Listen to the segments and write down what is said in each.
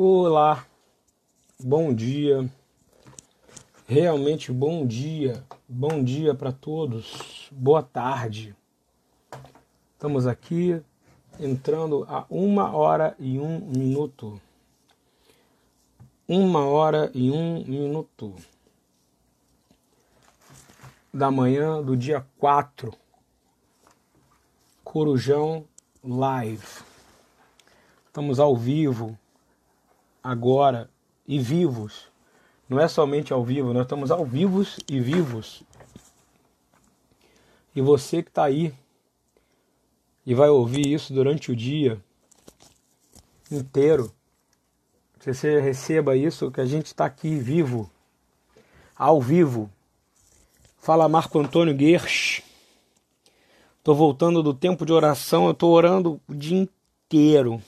Olá, bom dia, realmente bom dia, bom dia para todos, boa tarde. Estamos aqui entrando a uma hora e um minuto. Uma hora e um minuto da manhã do dia 4, Corujão Live. Estamos ao vivo agora e vivos. Não é somente ao vivo, nós estamos ao vivos e vivos. E você que está aí e vai ouvir isso durante o dia inteiro, que você receba isso, que a gente está aqui vivo, ao vivo. Fala Marco Antônio Guersch. Estou voltando do tempo de oração, eu estou orando o dia inteiro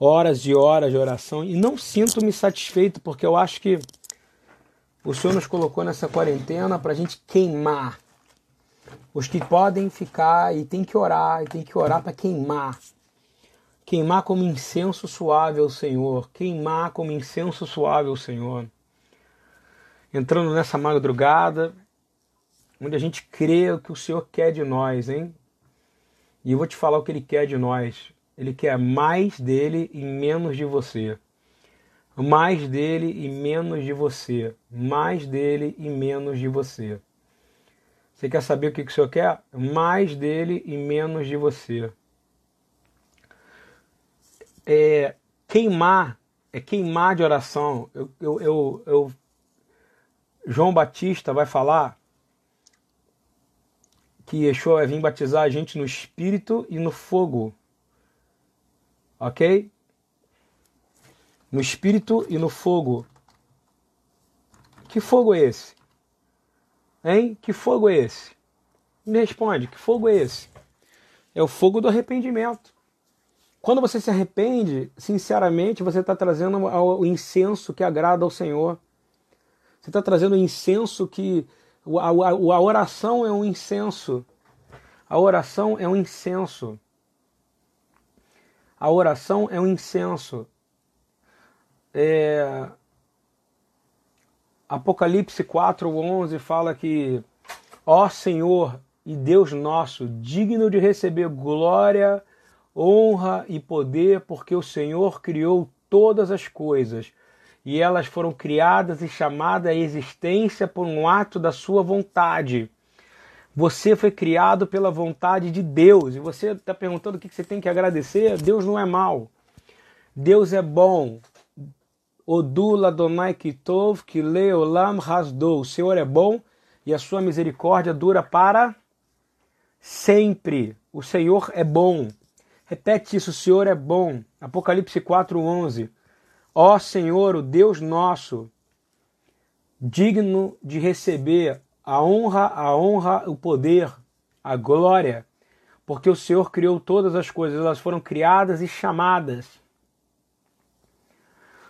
horas e horas de oração e não sinto-me satisfeito porque eu acho que o Senhor nos colocou nessa quarentena para a gente queimar. Os que podem ficar e tem que orar, e tem que orar para queimar. Queimar como incenso suave ao Senhor. Queimar como incenso suave ao Senhor. Entrando nessa madrugada, onde a gente crê o que o Senhor quer de nós, hein? E eu vou te falar o que Ele quer de nós. Ele quer mais dele e menos de você. Mais dele e menos de você. Mais dele e menos de você. Você quer saber o que o Senhor quer? Mais dele e menos de você. É, queimar, é queimar de oração. Eu, eu, eu, eu, João Batista vai falar que Yeshua vai vir batizar a gente no espírito e no fogo ok? No espírito e no fogo. Que fogo é esse? Hein? Que fogo é esse? Me responde, que fogo é esse? É o fogo do arrependimento. Quando você se arrepende, sinceramente, você está trazendo o incenso que agrada ao Senhor. Você está trazendo o incenso que. A, a, a oração é um incenso. A oração é um incenso. A oração é um incenso. É... Apocalipse 4:11 fala que ó Senhor e Deus nosso, digno de receber glória, honra e poder, porque o Senhor criou todas as coisas, e elas foram criadas e chamadas à existência por um ato da sua vontade. Você foi criado pela vontade de Deus e você está perguntando o que você tem que agradecer. Deus não é mal. Deus é bom. Odula Donai Kitov Kileolam Hasdou. O Senhor é bom e a sua misericórdia dura para sempre. O Senhor é bom. Repete isso, o Senhor é bom. Apocalipse 4:11. Ó Senhor, o Deus nosso, digno de receber a honra, a honra, o poder, a glória, porque o Senhor criou todas as coisas, elas foram criadas e chamadas.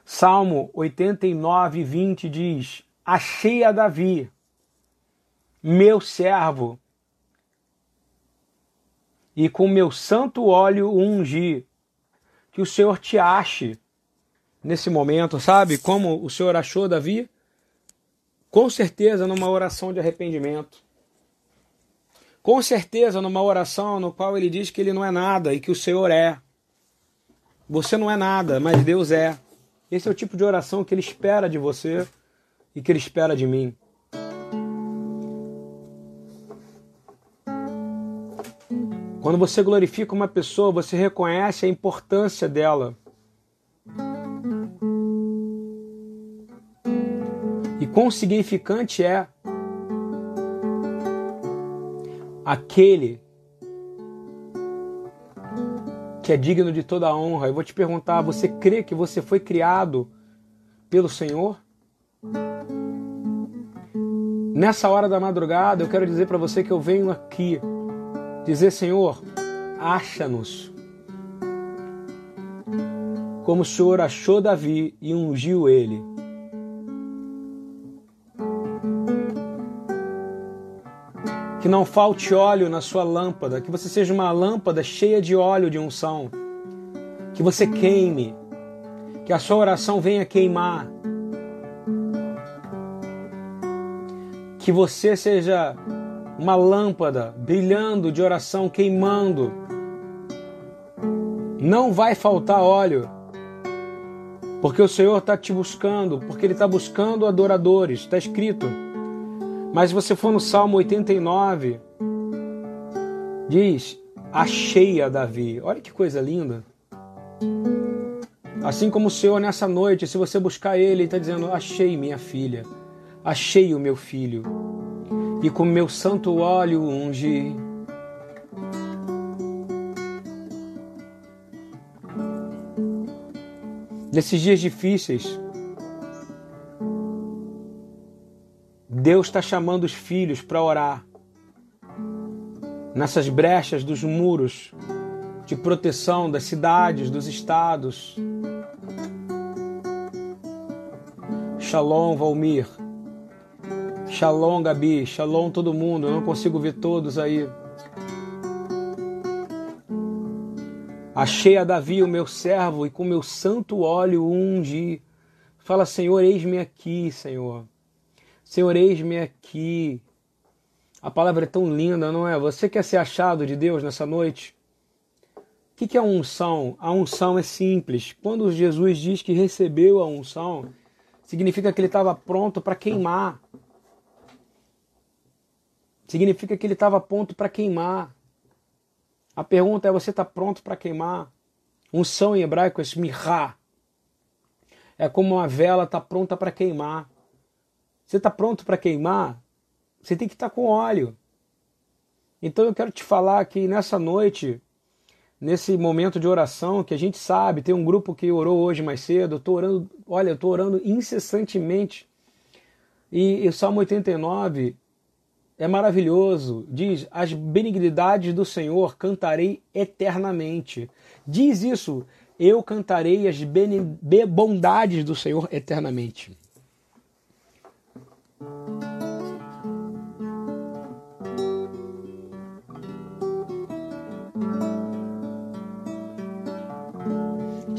Salmo 89, 20 diz: Achei a Davi, meu servo, e com meu santo óleo ungi. Que o Senhor te ache nesse momento, sabe? Como o Senhor achou Davi? Com certeza numa oração de arrependimento. Com certeza numa oração no qual ele diz que ele não é nada e que o Senhor é. Você não é nada, mas Deus é. Esse é o tipo de oração que ele espera de você e que ele espera de mim. Quando você glorifica uma pessoa, você reconhece a importância dela. Quão significante é aquele que é digno de toda a honra. Eu vou te perguntar: você crê que você foi criado pelo Senhor? Nessa hora da madrugada, eu quero dizer para você que eu venho aqui dizer: Senhor, acha-nos. Como o Senhor achou Davi e ungiu ele. Que não falte óleo na sua lâmpada, que você seja uma lâmpada cheia de óleo de unção. Que você queime, Que a sua oração venha queimar. Que você seja uma lâmpada brilhando de oração, queimando. Não vai faltar óleo, porque o Senhor está te buscando, porque Ele está buscando adoradores, está escrito. Mas se você for no Salmo 89, diz: Achei a Davi. Olha que coisa linda. Assim como o Senhor nessa noite, se você buscar Ele, Ele está dizendo: Achei minha filha, achei o meu filho, e com meu santo óleo ungi. Nesses dias difíceis, Deus está chamando os filhos para orar. Nessas brechas dos muros de proteção das cidades, dos estados. Shalom, Valmir. Shalom, Gabi. Shalom, todo mundo. Eu não consigo ver todos aí. Achei a Davi, o meu servo, e com meu santo óleo ungi. Fala, Senhor, eis-me aqui, Senhor. Senhor, eis-me aqui. A palavra é tão linda, não é? Você quer ser achado de Deus nessa noite? O que é a unção? A unção é simples. Quando Jesus diz que recebeu a unção, significa que ele estava pronto para queimar. Significa que ele estava pronto para queimar. A pergunta é: você está pronto para queimar? Unção em hebraico é smirra. É como uma vela está pronta para queimar. Você está pronto para queimar? Você tem que estar tá com óleo. Então eu quero te falar que nessa noite, nesse momento de oração, que a gente sabe, tem um grupo que orou hoje mais cedo, eu estou orando, olha, eu estou orando incessantemente. E o Salmo 89 é maravilhoso. Diz: As benignidades do Senhor cantarei eternamente. Diz isso: Eu cantarei as bondades do Senhor eternamente.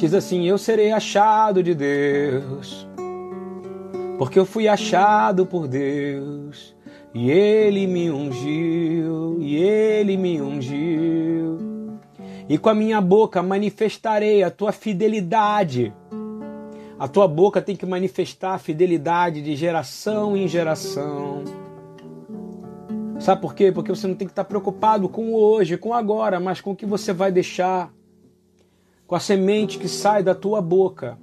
Diz assim: Eu serei achado de Deus, porque eu fui achado por Deus, e Ele me ungiu, e Ele me ungiu. E com a minha boca manifestarei a tua fidelidade. A tua boca tem que manifestar a fidelidade de geração em geração. Sabe por quê? Porque você não tem que estar preocupado com o hoje, com o agora, mas com o que você vai deixar com a semente que sai da tua boca.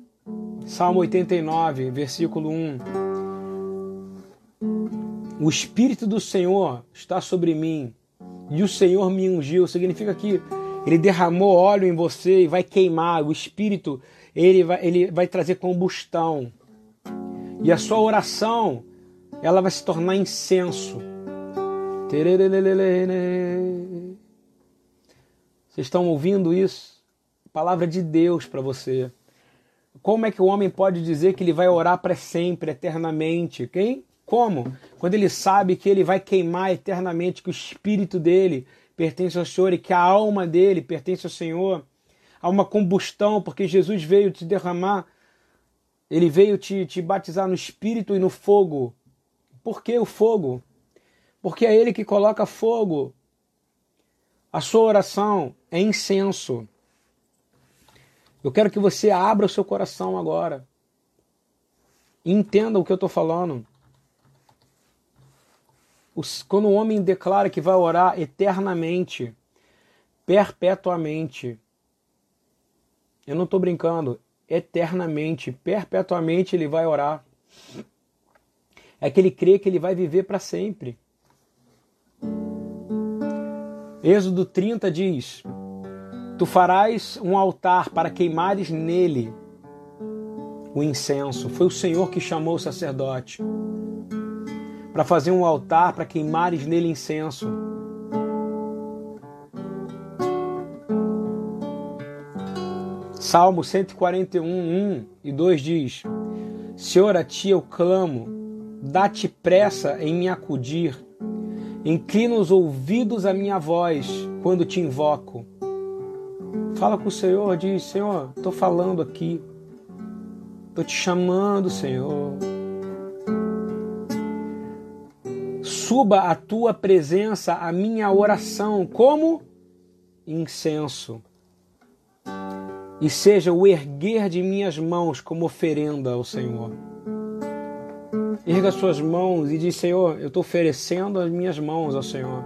Salmo 89, versículo 1. O Espírito do Senhor está sobre mim e o Senhor me ungiu. Significa que ele derramou óleo em você e vai queimar. O Espírito ele vai, ele vai trazer combustão. E a sua oração ela vai se tornar incenso. Vocês estão ouvindo isso? palavra de Deus para você. Como é que o homem pode dizer que ele vai orar para sempre, eternamente? Quem? Como? Quando ele sabe que ele vai queimar eternamente, que o espírito dele pertence ao Senhor e que a alma dele pertence ao Senhor. Há uma combustão, porque Jesus veio te derramar, ele veio te, te batizar no espírito e no fogo. Por que o fogo? Porque é ele que coloca fogo. A sua oração é incenso. Eu quero que você abra o seu coração agora. Entenda o que eu estou falando. Quando o homem declara que vai orar eternamente, perpetuamente, eu não estou brincando, eternamente, perpetuamente ele vai orar. É que ele crê que ele vai viver para sempre. Êxodo 30 diz: Tu farás um altar para queimares nele o incenso. Foi o Senhor que chamou o sacerdote para fazer um altar para queimares nele incenso. Salmo 141, 1 e 2 diz: Senhor, a ti eu clamo, dá-te pressa em me acudir, inclina os ouvidos à minha voz quando te invoco. Fala com o Senhor, diz: Senhor, estou falando aqui. Estou te chamando, Senhor. Suba a tua presença, a minha oração, como incenso. E seja o erguer de minhas mãos como oferenda ao Senhor. Erga suas mãos e diz: Senhor, eu estou oferecendo as minhas mãos ao Senhor.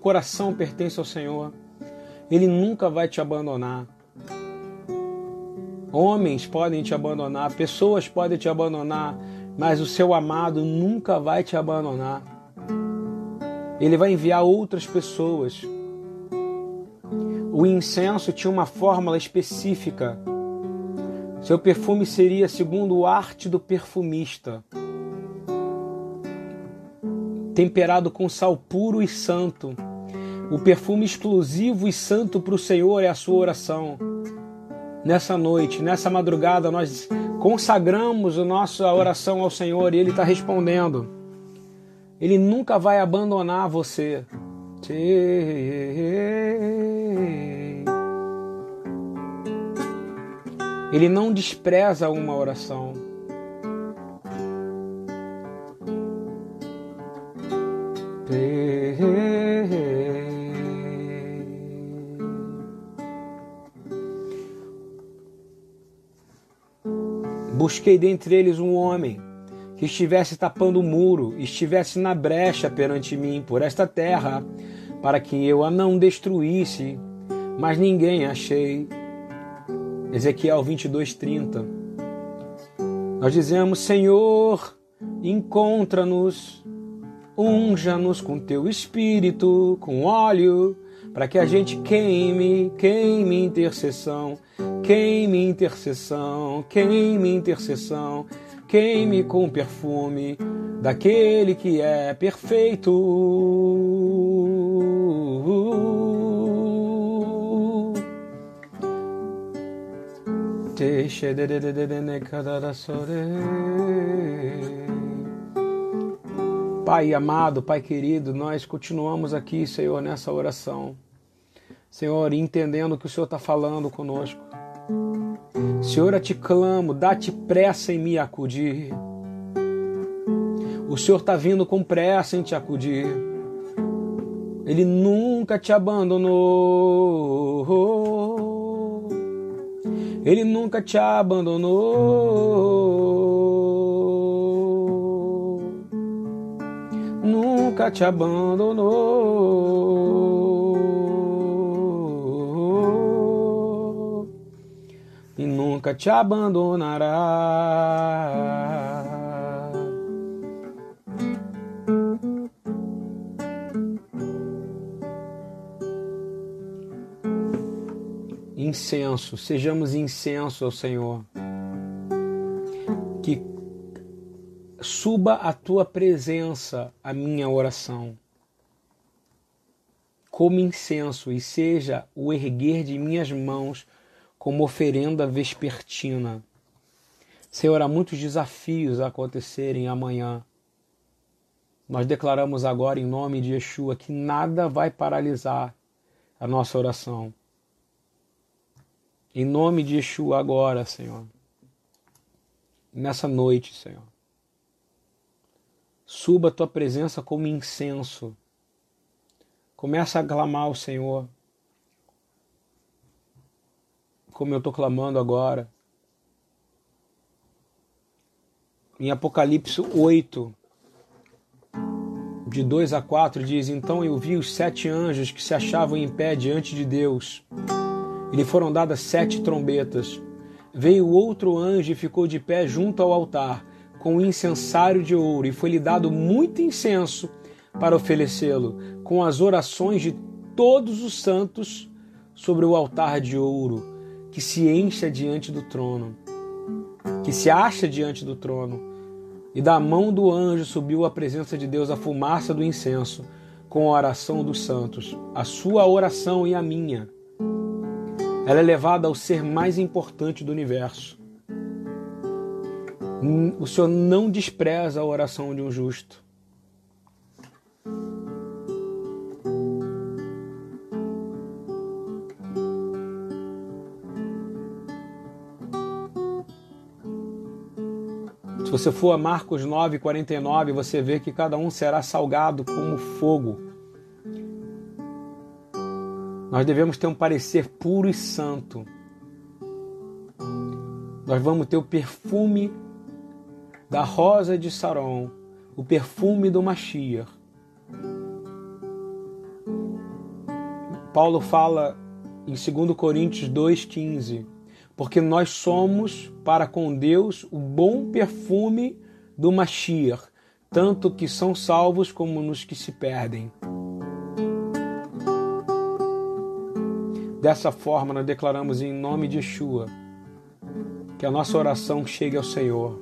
Coração pertence ao Senhor. Ele nunca vai te abandonar. Homens podem te abandonar, pessoas podem te abandonar, mas o seu amado nunca vai te abandonar. Ele vai enviar outras pessoas. O incenso tinha uma fórmula específica. Seu perfume seria segundo a arte do perfumista, temperado com sal puro e santo. O perfume exclusivo e santo para o Senhor é a sua oração nessa noite, nessa madrugada, nós consagramos a nossa oração ao Senhor e Ele está respondendo. Ele nunca vai abandonar você. Ele não despreza uma oração. Busquei dentre eles um homem que estivesse tapando o muro, estivesse na brecha perante mim por esta terra, para que eu a não destruísse, mas ninguém achei. Ezequiel 22:30. Nós dizemos: Senhor, encontra-nos, unja-nos com teu espírito, com óleo, para que a gente queime, queime intercessão Queime intercessão, queime intercessão, queime com perfume daquele que é perfeito. Pai amado, Pai querido, nós continuamos aqui, Senhor, nessa oração. Senhor, entendendo que o Senhor está falando conosco. Senhor, eu te clamo, dá-te pressa em me acudir. O Senhor está vindo com pressa em te acudir. Ele nunca te abandonou. Ele nunca te abandonou. Nunca te abandonou. Nunca te abandonará. Incenso, sejamos incenso ao Senhor. Que suba a tua presença a minha oração. Como incenso e seja o erguer de minhas mãos como oferenda vespertina. Senhor, há muitos desafios a acontecerem amanhã. Nós declaramos agora em nome de Yeshua que nada vai paralisar a nossa oração. Em nome de Yeshua agora, Senhor. Nessa noite, Senhor. Suba a tua presença como incenso. Começa a clamar o Senhor como eu estou clamando agora. Em Apocalipse 8, de 2 a 4, diz: Então eu vi os sete anjos que se achavam em pé diante de Deus. E lhe foram dadas sete trombetas. Veio outro anjo e ficou de pé junto ao altar, com um incensário de ouro, e foi-lhe dado muito incenso para oferecê-lo, com as orações de todos os santos sobre o altar de ouro que se encha diante do trono, que se acha diante do trono. E da mão do anjo subiu à presença de Deus a fumaça do incenso, com a oração dos santos, a sua oração e a minha. ela é levada ao ser mais importante do universo. O Senhor não despreza a oração de um justo. Se você for a Marcos 9, 49, você vê que cada um será salgado como fogo. Nós devemos ter um parecer puro e santo. Nós vamos ter o perfume da rosa de Saron, o perfume do Mashiach. Paulo fala em 2 Coríntios 2,15 porque nós somos para com Deus o bom perfume do Mashiach, tanto que são salvos como nos que se perdem. Dessa forma, nós declaramos em nome de Yeshua que a nossa oração chegue ao Senhor.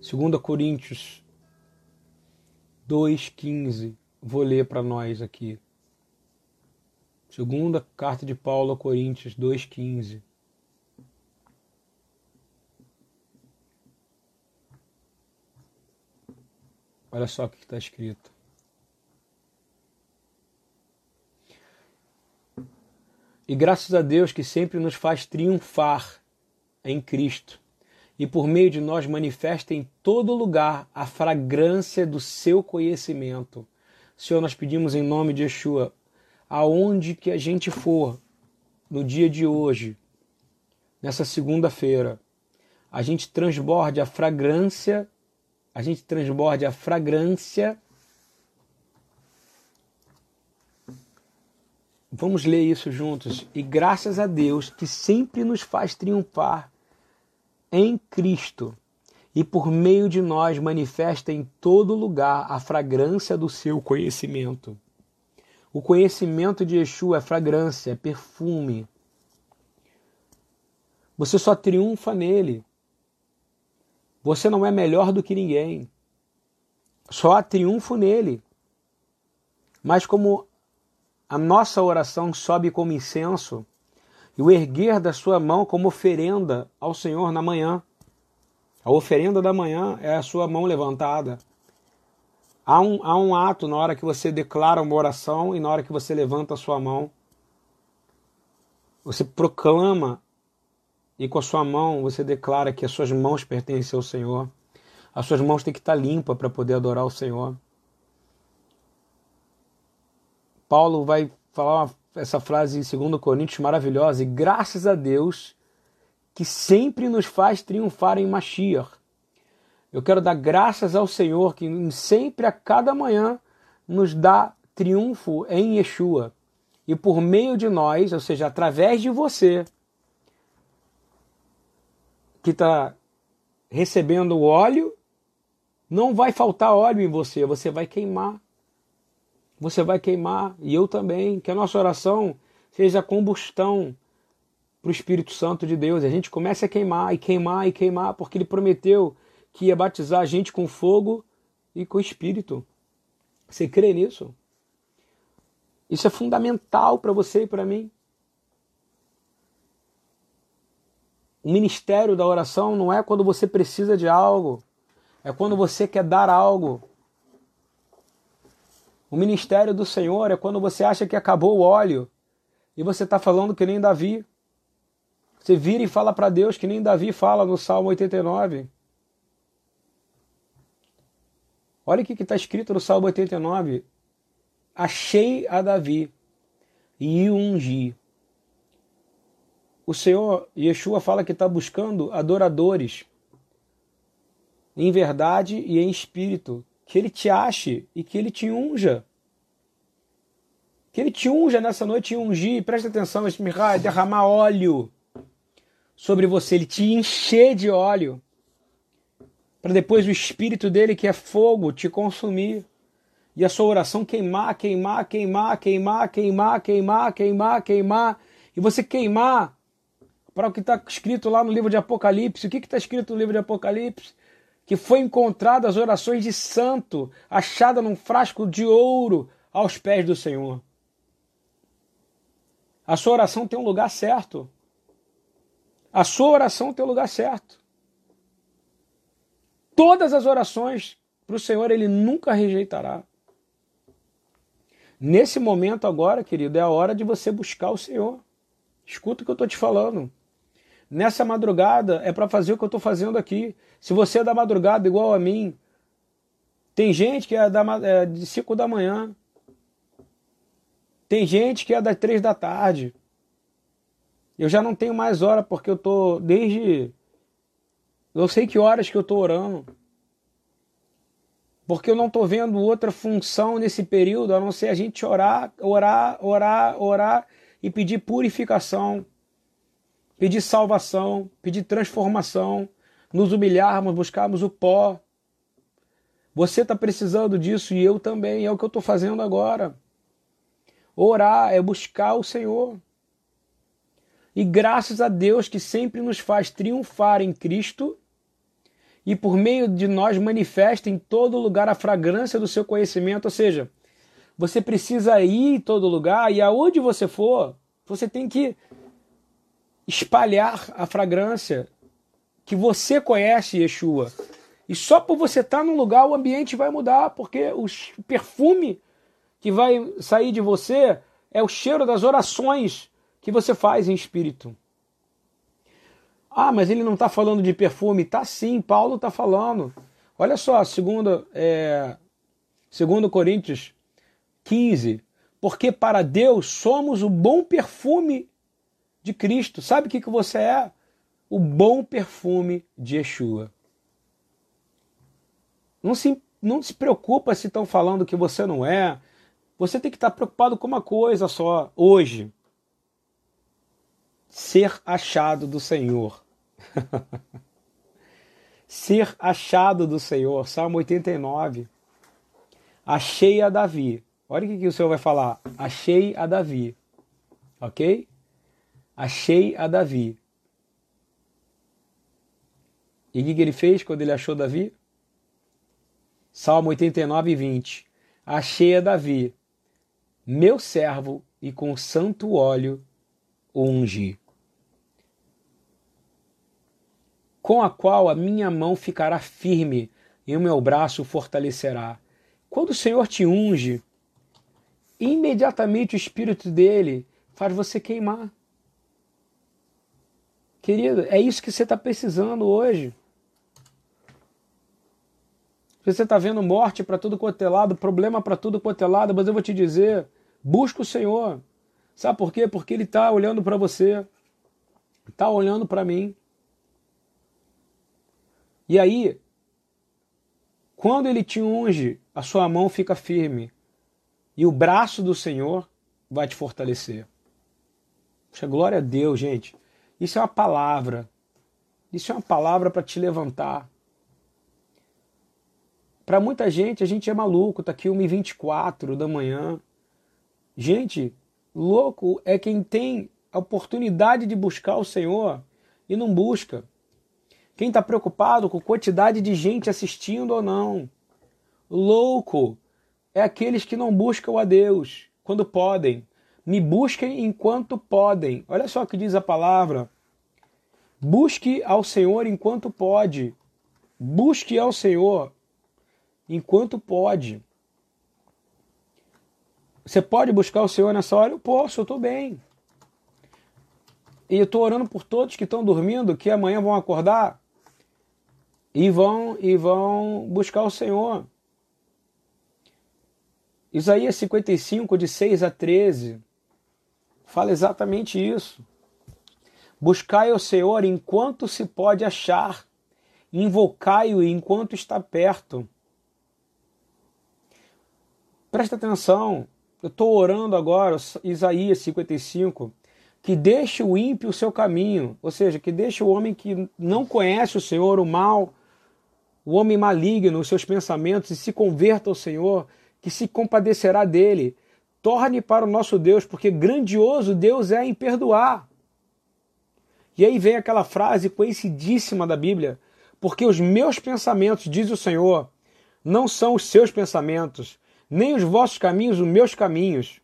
2 Coríntios 2,15. Vou ler para nós aqui. Segunda carta de Paulo a Coríntios 2,15. Olha só o que está escrito. E graças a Deus que sempre nos faz triunfar em Cristo e por meio de nós manifesta em todo lugar a fragrância do seu conhecimento. Senhor, nós pedimos em nome de Yeshua, aonde que a gente for no dia de hoje, nessa segunda-feira, a gente transborde a fragrância a gente transborde a fragrância. Vamos ler isso juntos. E graças a Deus que sempre nos faz triunfar em Cristo e por meio de nós manifesta em todo lugar a fragrância do seu conhecimento. O conhecimento de Yeshua é fragrância, é perfume. Você só triunfa nele você não é melhor do que ninguém. Só há triunfo nele. Mas como a nossa oração sobe como incenso e o erguer da sua mão como oferenda ao Senhor na manhã, a oferenda da manhã é a sua mão levantada. Há um, há um ato na hora que você declara uma oração e na hora que você levanta a sua mão. Você proclama e com a sua mão você declara que as suas mãos pertencem ao Senhor. As suas mãos têm que estar limpas para poder adorar o Senhor. Paulo vai falar essa frase em 2 Coríntios maravilhosa, e graças a Deus que sempre nos faz triunfar em Mashiach. Eu quero dar graças ao Senhor que sempre a cada manhã nos dá triunfo em Yeshua. E por meio de nós, ou seja, através de você, que está recebendo o óleo, não vai faltar óleo em você, você vai queimar. Você vai queimar, e eu também. Que a nossa oração seja combustão para o Espírito Santo de Deus. A gente comece a queimar, e queimar, e queimar, porque ele prometeu que ia batizar a gente com fogo e com Espírito. Você crê nisso? Isso é fundamental para você e para mim. O ministério da oração não é quando você precisa de algo, é quando você quer dar algo. O ministério do Senhor é quando você acha que acabou o óleo e você está falando que nem Davi. Você vira e fala para Deus que nem Davi fala no Salmo 89. Olha o que está escrito no Salmo 89. Achei a Davi e o ungi o Senhor Yeshua fala que está buscando adoradores em verdade e em espírito, que ele te ache e que ele te unja. Que ele te unja nessa noite e ungir, presta atenção, Esmirra, derramar óleo sobre você, ele te encher de óleo, para depois o espírito dele, que é fogo, te consumir. E a sua oração queimar, queimar, queimar, queimar, queimar, queimar, queimar, queimar, e você queimar para o que está escrito lá no livro de Apocalipse. O que está escrito no livro de Apocalipse? Que foi encontrado as orações de santo, achada num frasco de ouro aos pés do Senhor. A sua oração tem um lugar certo. A sua oração tem um lugar certo. Todas as orações para o Senhor ele nunca rejeitará. Nesse momento agora, querido, é a hora de você buscar o Senhor. Escuta o que eu estou te falando. Nessa madrugada é para fazer o que eu estou fazendo aqui. Se você é da madrugada igual a mim, tem gente que é, da, é de 5 da manhã, tem gente que é das 3 da tarde. Eu já não tenho mais hora porque eu tô desde. Eu sei que horas que eu tô orando. Porque eu não tô vendo outra função nesse período a não ser a gente orar, orar, orar, orar e pedir purificação pedir salvação, pedir transformação, nos humilharmos, buscarmos o pó. Você está precisando disso e eu também, é o que eu estou fazendo agora. Orar é buscar o Senhor. E graças a Deus que sempre nos faz triunfar em Cristo e por meio de nós manifesta em todo lugar a fragrância do seu conhecimento. Ou seja, você precisa ir em todo lugar e aonde você for, você tem que espalhar a fragrância que você conhece Yeshua. E só por você estar num lugar o ambiente vai mudar, porque o perfume que vai sair de você é o cheiro das orações que você faz em espírito. Ah, mas ele não está falando de perfume. Tá sim, Paulo está falando. Olha só, segundo, é, segundo Coríntios 15. Porque para Deus somos o bom perfume de Cristo. Sabe o que, que você é? O bom perfume de Yeshua. Não se, não se preocupa se estão falando que você não é. Você tem que estar preocupado com uma coisa só, hoje. Ser achado do Senhor. Ser achado do Senhor. Salmo 89. Achei a Davi. Olha o que, que o Senhor vai falar. Achei a Davi. Ok? Achei a Davi. E o que ele fez quando ele achou Davi? Salmo 89, 20. Achei a Davi, meu servo, e com santo óleo o ungi. Com a qual a minha mão ficará firme e o meu braço fortalecerá. Quando o Senhor te unge, imediatamente o Espírito dele faz você queimar. Querido, é isso que você está precisando hoje. Você está vendo morte para tudo quanto é lado, problema para tudo quanto é lado, mas eu vou te dizer, busca o Senhor. Sabe por quê? Porque Ele está olhando para você, está olhando para mim. E aí, quando Ele te unge, a sua mão fica firme e o braço do Senhor vai te fortalecer. Puxa, glória a Deus, gente. Isso é uma palavra. Isso é uma palavra para te levantar. Para muita gente, a gente é maluco, tá aqui 1h24 da manhã. Gente, louco é quem tem a oportunidade de buscar o Senhor e não busca. Quem está preocupado com quantidade de gente assistindo ou não. Louco é aqueles que não buscam a Deus quando podem. Me busquem enquanto podem. Olha só o que diz a palavra. Busque ao Senhor enquanto pode. Busque ao Senhor enquanto pode. Você pode buscar o Senhor nessa hora? Eu posso, eu estou bem. E eu estou orando por todos que estão dormindo, que amanhã vão acordar e vão e vão buscar o Senhor. Isaías 55, de 6 a 13 fala exatamente isso. Buscai o Senhor enquanto se pode achar, invocai-o enquanto está perto. Presta atenção, eu estou orando agora, Isaías 55, que deixe o ímpio o seu caminho, ou seja, que deixe o homem que não conhece o Senhor, o mal, o homem maligno, os seus pensamentos, e se converta ao Senhor, que se compadecerá dele torne para o nosso Deus, porque grandioso Deus é em perdoar. E aí vem aquela frase conhecidíssima da Bíblia: porque os meus pensamentos, diz o Senhor, não são os seus pensamentos, nem os vossos caminhos os meus caminhos.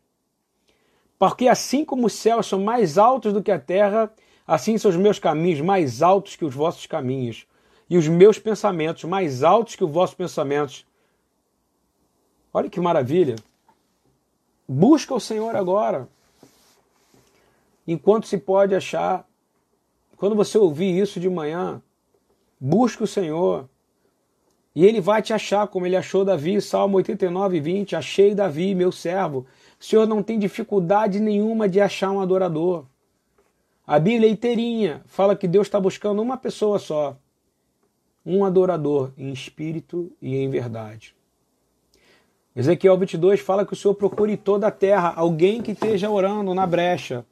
Porque assim como os céus são mais altos do que a terra, assim são os meus caminhos mais altos que os vossos caminhos, e os meus pensamentos mais altos que os vossos pensamentos. Olha que maravilha! Busca o Senhor agora, enquanto se pode achar. Quando você ouvir isso de manhã, busque o Senhor. E ele vai te achar, como ele achou Davi, Salmo 89, 20. Achei Davi, meu servo. O Senhor não tem dificuldade nenhuma de achar um adorador. A Bíblia inteirinha fala que Deus está buscando uma pessoa só. Um adorador em espírito e em verdade. Ezequiel 22 fala que o Senhor procure toda a terra alguém que esteja orando na brecha.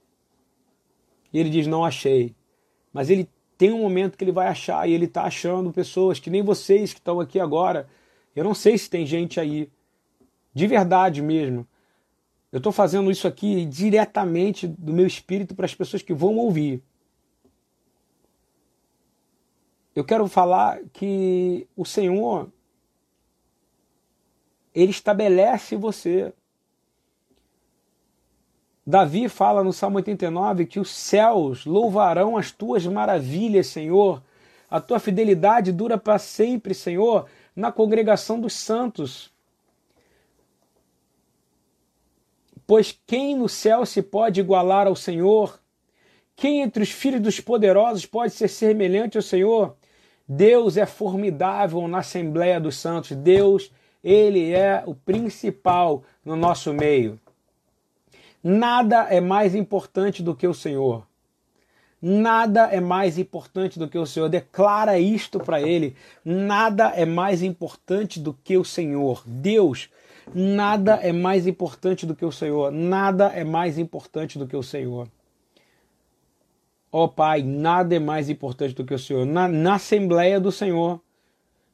E ele diz: Não achei. Mas ele tem um momento que ele vai achar e ele está achando pessoas que nem vocês que estão aqui agora. Eu não sei se tem gente aí, de verdade mesmo. Eu estou fazendo isso aqui diretamente do meu espírito para as pessoas que vão ouvir. Eu quero falar que o Senhor ele estabelece você. Davi fala no Salmo 89 que os céus louvarão as tuas maravilhas, Senhor. A tua fidelidade dura para sempre, Senhor, na congregação dos santos. Pois quem no céu se pode igualar ao Senhor? Quem entre os filhos dos poderosos pode ser semelhante ao Senhor? Deus é formidável na Assembleia dos Santos. Deus, ele é o principal no nosso meio. Nada é mais importante do que o Senhor. Nada é mais importante do que o Senhor. Declara isto para ele. Nada é mais importante do que o Senhor. Deus, nada é mais importante do que o Senhor. Nada é mais importante do que o Senhor. Ó oh, Pai, nada é mais importante do que o Senhor. Na, na Assembleia do Senhor,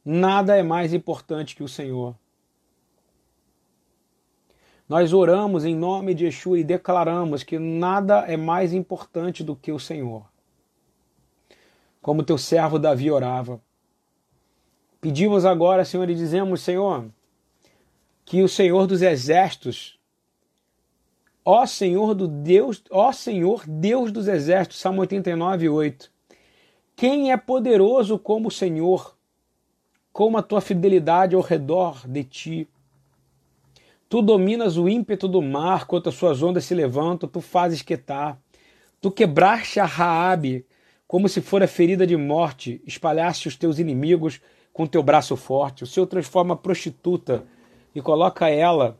nada é mais importante que o Senhor. Nós oramos em nome de Yeshua e declaramos que nada é mais importante do que o Senhor. Como teu servo Davi orava. Pedimos agora, Senhor, e dizemos, Senhor, que o Senhor dos exércitos, ó Senhor do Deus, ó Senhor Deus dos exércitos, Salmo 89, 8. Quem é poderoso como o Senhor, como a tua fidelidade ao redor de ti? Tu dominas o ímpeto do mar, quando as suas ondas se levantam, tu fazes quietar. Tu quebraste a Raabe, como se fora ferida de morte, espalhaste os teus inimigos com teu braço forte. O Senhor transforma a prostituta e coloca ela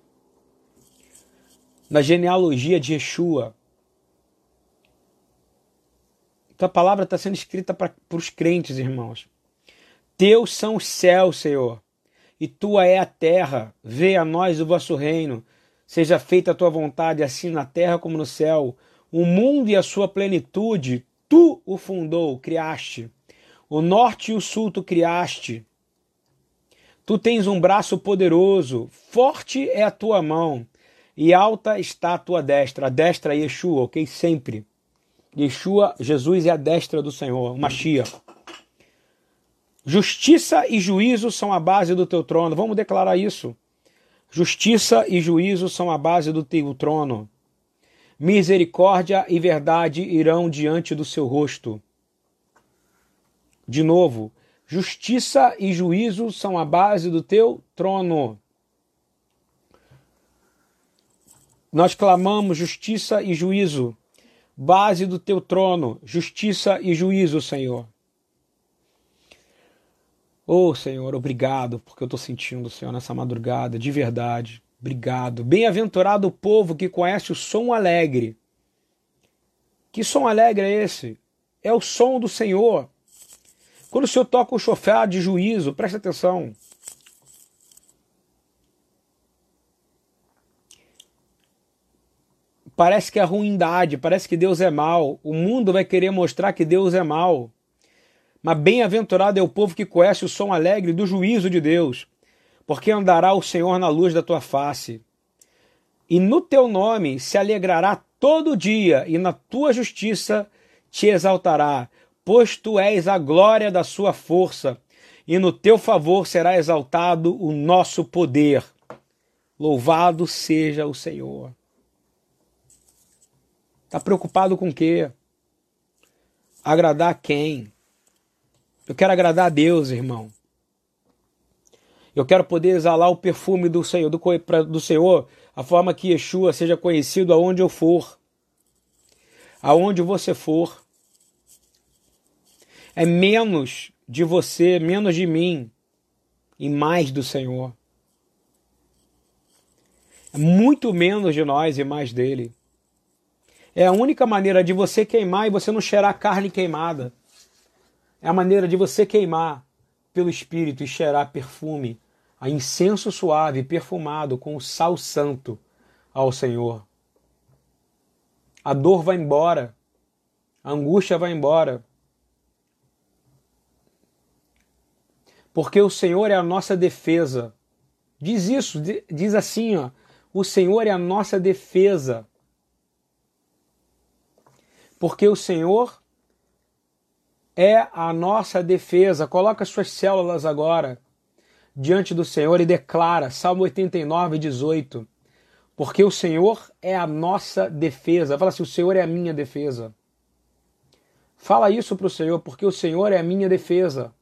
na genealogia de Yeshua. Então a palavra está sendo escrita para os crentes, irmãos. Teus são os céus, Senhor e tua é a terra. Vê a nós o vosso reino. Seja feita a tua vontade, assim na terra como no céu. O mundo e a sua plenitude, tu o fundou, criaste. O norte e o sul tu criaste. Tu tens um braço poderoso, forte é a tua mão, e alta está a tua destra. A destra é Yeshua, ok? Sempre. Yeshua, Jesus é a destra do Senhor, Mashiach. Justiça e juízo são a base do teu trono. Vamos declarar isso. Justiça e juízo são a base do teu trono. Misericórdia e verdade irão diante do seu rosto. De novo, justiça e juízo são a base do teu trono. Nós clamamos justiça e juízo, base do teu trono, justiça e juízo, Senhor. Oh, Senhor, obrigado, porque eu estou sentindo, Senhor, nessa madrugada, de verdade. Obrigado. Bem-aventurado o povo que conhece o som alegre. Que som alegre é esse? É o som do Senhor. Quando o Senhor toca o chofé de juízo, presta atenção. Parece que é ruindade, parece que Deus é mal. O mundo vai querer mostrar que Deus é mal. Mas bem-aventurado é o povo que conhece o som alegre do juízo de Deus, porque andará o Senhor na luz da tua face. E no teu nome se alegrará todo dia, e na tua justiça te exaltará, pois tu és a glória da sua força, e no teu favor será exaltado o nosso poder. Louvado seja o Senhor. Está preocupado com o quê? Agradar quem? Eu quero agradar a Deus, irmão. Eu quero poder exalar o perfume do Senhor, do, do Senhor, a forma que Yeshua seja conhecido aonde eu for, aonde você for. É menos de você, menos de mim e mais do Senhor. É muito menos de nós e mais dele. É a única maneira de você queimar e você não cheirar carne queimada. É a maneira de você queimar pelo Espírito e cheirar perfume, a incenso suave, perfumado com o sal santo ao Senhor. A dor vai embora, a angústia vai embora. Porque o Senhor é a nossa defesa. Diz isso, diz assim, ó, o Senhor é a nossa defesa. Porque o Senhor é a nossa defesa. Coloca suas células agora diante do Senhor e declara, Salmo 89, 18. Porque o Senhor é a nossa defesa. Fala assim: o Senhor é a minha defesa. Fala isso para o Senhor, porque o Senhor é a minha defesa.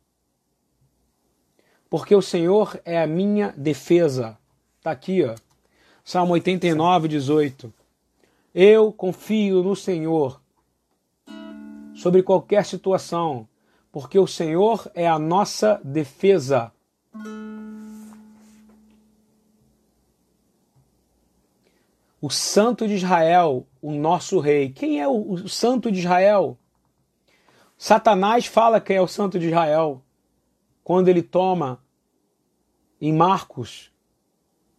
Porque o Senhor é a minha defesa. Está aqui, ó. Salmo 89, 18. Eu confio no Senhor sobre qualquer situação, porque o Senhor é a nossa defesa. O Santo de Israel, o nosso rei. Quem é o, o Santo de Israel? Satanás fala que é o Santo de Israel quando ele toma em Marcos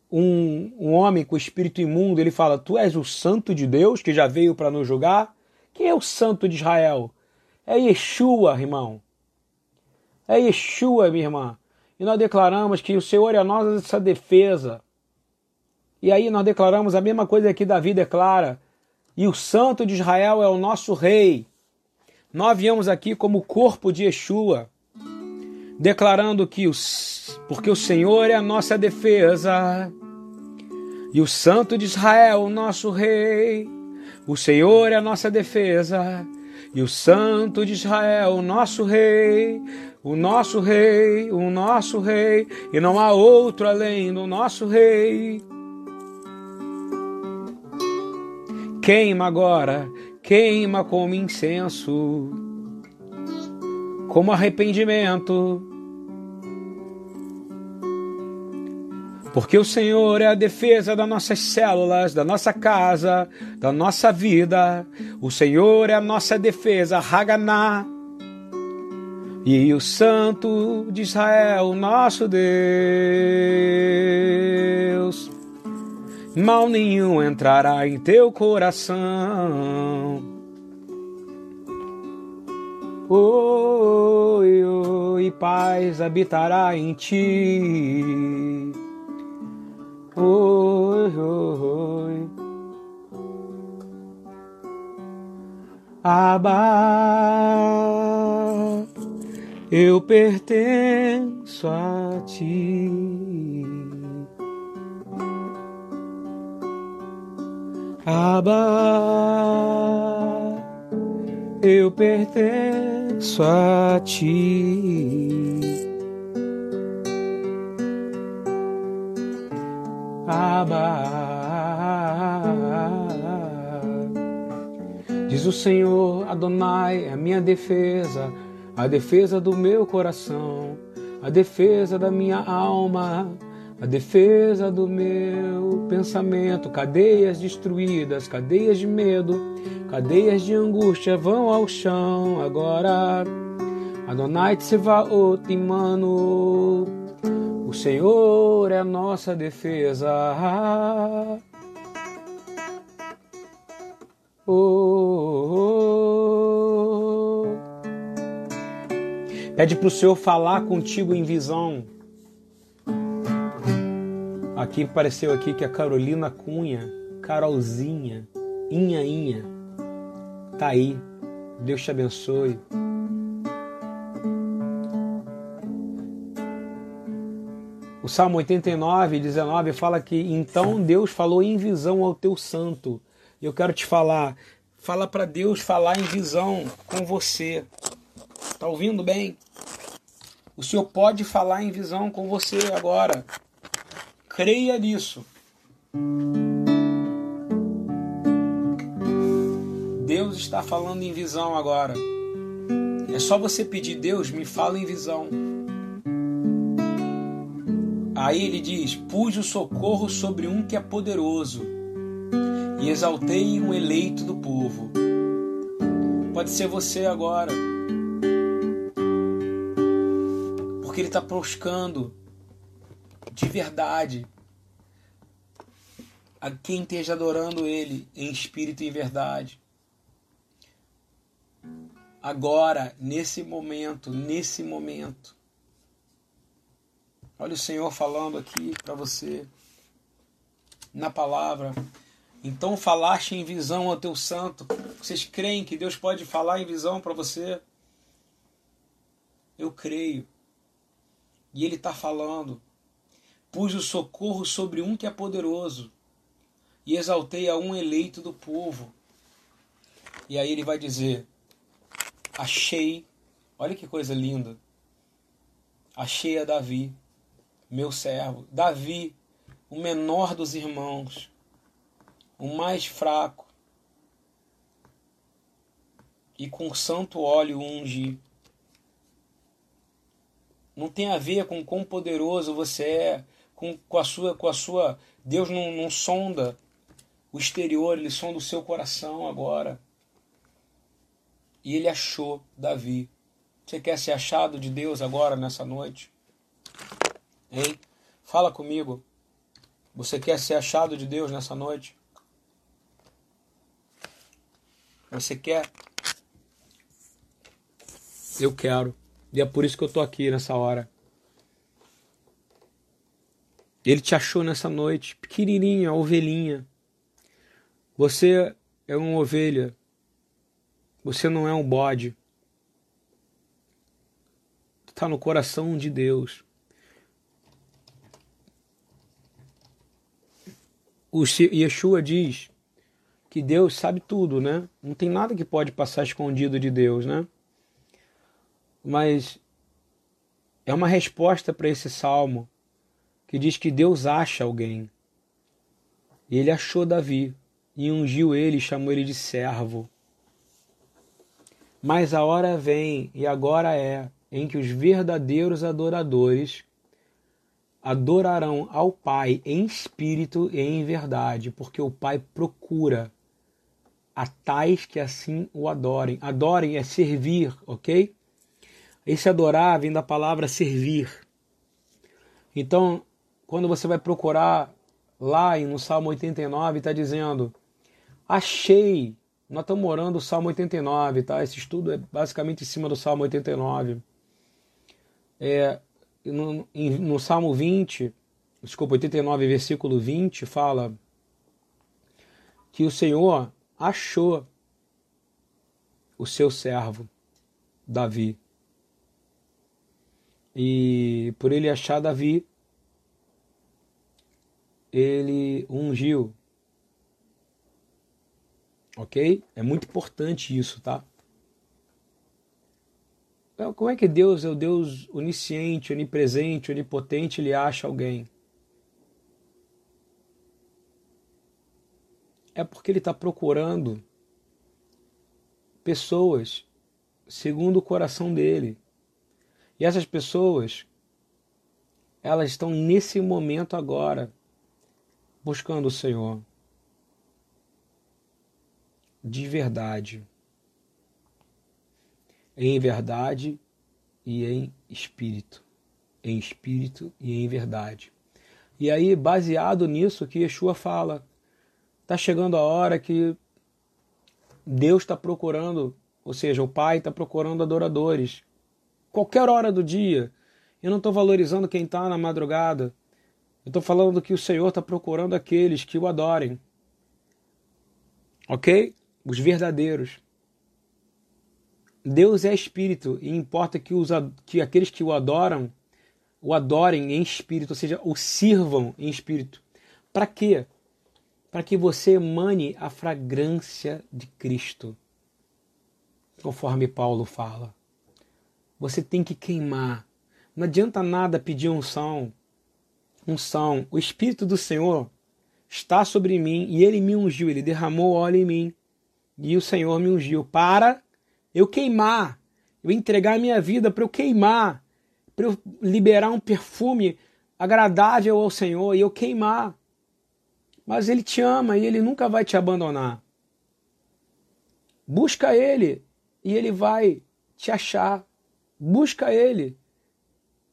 um, um homem com espírito imundo, ele fala: Tu és o santo de Deus que já veio para nos julgar? Quem é o santo de Israel? É Yeshua, irmão. É Yeshua, minha irmã. E nós declaramos que o Senhor é a nossa defesa. E aí nós declaramos a mesma coisa que Davi declara. E o santo de Israel é o nosso rei. Nós viemos aqui como corpo de Yeshua declarando que os, porque o Senhor é a nossa defesa e o Santo de Israel, o nosso rei. O Senhor é a nossa defesa e o Santo de Israel, o nosso rei. O nosso rei, o nosso rei, e não há outro além do nosso rei. Queima agora, queima como incenso como arrependimento. Porque o Senhor é a defesa das nossas células, da nossa casa, da nossa vida. O Senhor é a nossa defesa, Haganá. E o Santo de Israel, nosso Deus. Mal nenhum entrará em teu coração Oi, oi, paz habitará em ti. Oi, oi. Eu pertenço a ti. Abba eu pertenço a ti. Abba. Diz o Senhor, Adonai, é a minha defesa, a defesa do meu coração, a defesa da minha alma a defesa do meu pensamento, cadeias destruídas, cadeias de medo, cadeias de angústia vão ao chão agora. Adonai Tsevaot Imano, o Senhor é a nossa defesa. Oh, oh, oh. Pede para o Senhor falar contigo em visão. Aqui apareceu aqui que a Carolina Cunha, Carolzinha, Inha Inha, tá aí. Deus te abençoe. O Salmo 89, 19 fala que então Deus falou em visão ao teu santo. E eu quero te falar, Fala para Deus falar em visão com você. Tá ouvindo bem? O Senhor pode falar em visão com você agora. Creia nisso. Deus está falando em visão agora. É só você pedir, Deus, me fala em visão. Aí ele diz: Pus o socorro sobre um que é poderoso e exaltei um eleito do povo. Pode ser você agora. Porque ele está buscando de verdade a quem esteja adorando ele em espírito e em verdade. Agora, nesse momento, nesse momento. Olha o Senhor falando aqui para você na palavra. Então falaste em visão ao teu santo. Vocês creem que Deus pode falar em visão para você? Eu creio. E Ele está falando. Pus o socorro sobre um que é poderoso e exaltei a um eleito do povo. E aí ele vai dizer: Achei, olha que coisa linda. Achei a Davi, meu servo. Davi, o menor dos irmãos, o mais fraco, e com santo óleo ungi. Não tem a ver com quão poderoso você é, com, com a sua, com a sua. Deus não, não sonda o exterior, ele sonda o seu coração agora. E ele achou Davi. Você quer ser achado de Deus agora, nessa noite? Hein? Fala comigo. Você quer ser achado de Deus nessa noite? Você quer? Eu quero. E é por isso que eu tô aqui nessa hora. Ele te achou nessa noite, pequenininha, ovelhinha. Você é uma ovelha. Você não é um bode. Está no coração de Deus. O Yeshua diz que Deus sabe tudo, né? Não tem nada que pode passar escondido de Deus, né? Mas é uma resposta para esse salmo que diz que Deus acha alguém. E ele achou Davi e ungiu ele chamou ele de servo. Mas a hora vem, e agora é, em que os verdadeiros adoradores adorarão ao Pai em espírito e em verdade, porque o Pai procura a tais que assim o adorem. Adorem é servir, ok? Esse adorar vem da palavra servir. Então, quando você vai procurar lá no Salmo 89, está dizendo: Achei. Nós estamos morando o Salmo 89, tá? Esse estudo é basicamente em cima do Salmo 89. É, no, no Salmo 20, desculpa, 89, versículo 20, fala que o Senhor achou o seu servo, Davi. E por ele achar Davi, ele ungiu. Ok? É muito importante isso, tá? Como é que Deus é o Deus onisciente, onipresente, onipotente, ele acha alguém? É porque ele está procurando pessoas segundo o coração dele. E essas pessoas, elas estão nesse momento agora buscando o Senhor de verdade em verdade e em espírito. Em espírito e em verdade. E aí, baseado nisso que Yeshua fala, está chegando a hora que Deus está procurando, ou seja, o Pai está procurando adoradores. Qualquer hora do dia. Eu não estou valorizando quem está na madrugada. Eu estou falando que o Senhor está procurando aqueles que o adorem. Ok? Os verdadeiros. Deus é espírito e importa que, os, que aqueles que o adoram o adorem em espírito, ou seja, o sirvam em espírito. Para quê? para que você emane a fragrância de Cristo, conforme Paulo fala. Você tem que queimar. Não adianta nada pedir unção. Unção. O Espírito do Senhor está sobre mim e ele me ungiu, ele derramou óleo em mim. E o Senhor me ungiu para eu queimar, eu entregar a minha vida para eu queimar, para eu liberar um perfume agradável ao Senhor e eu queimar. Mas Ele te ama e Ele nunca vai te abandonar. Busca Ele e Ele vai te achar. Busca Ele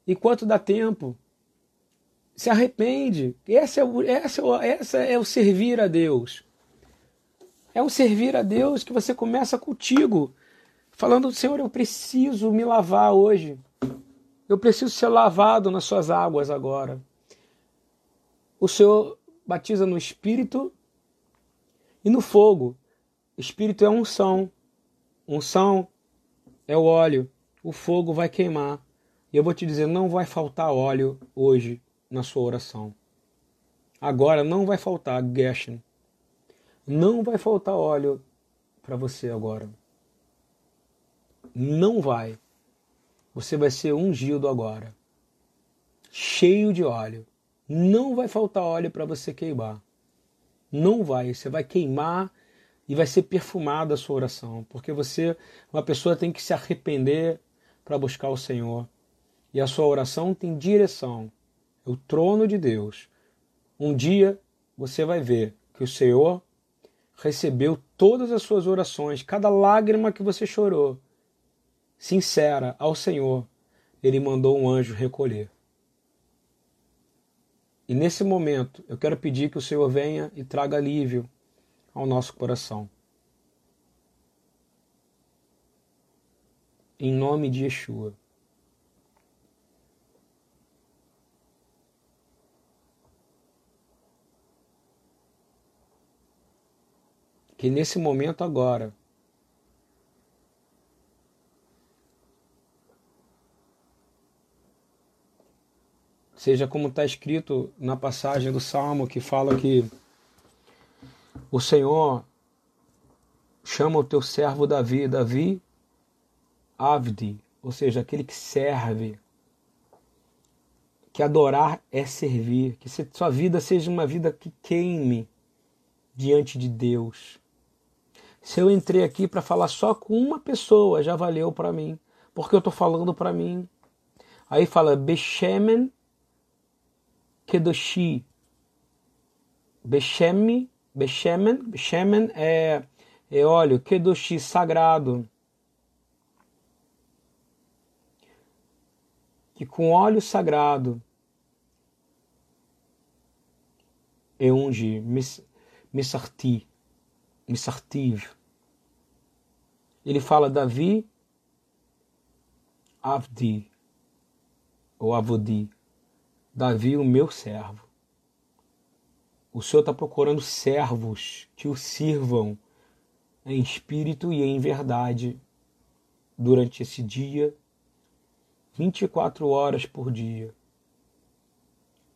enquanto dá tempo. Se arrepende. Essa é, o, é essa é o servir a Deus. É o servir a Deus que você começa contigo, falando: Senhor, eu preciso me lavar hoje. Eu preciso ser lavado nas suas águas agora. O Senhor batiza no Espírito e no fogo. Espírito é unção. Unção é o óleo. O fogo vai queimar. E eu vou te dizer, não vai faltar óleo hoje na sua oração. Agora não vai faltar Geshen. Não vai faltar óleo para você agora. Não vai. Você vai ser ungido agora. Cheio de óleo. Não vai faltar óleo para você queimar. Não vai. Você vai queimar e vai ser perfumada a sua oração. Porque você, uma pessoa tem que se arrepender para buscar o Senhor. E a sua oração tem direção. É o trono de Deus. Um dia você vai ver que o Senhor recebeu todas as suas orações, cada lágrima que você chorou, sincera ao Senhor, ele mandou um anjo recolher. E nesse momento, eu quero pedir que o Senhor venha e traga alívio ao nosso coração. Em nome de Yeshua. que nesse momento agora seja como está escrito na passagem do Salmo que fala que o Senhor chama o teu servo Davi, Davi Avdi, ou seja, aquele que serve, que adorar é servir, que sua vida seja uma vida que queime diante de Deus, se eu entrei aqui para falar só com uma pessoa, já valeu para mim, porque eu estou falando para mim. Aí fala Beshemen Kedoshi. Beshemi, Beshemen, Beshemen é, é óleo, Kedoshi, sagrado. Que com óleo sagrado eu ungi, Misarti. Misartiv. Ele fala Davi Avdi, ou Avodi, Davi, o meu servo. O Senhor está procurando servos que o sirvam em espírito e em verdade durante esse dia, 24 horas por dia.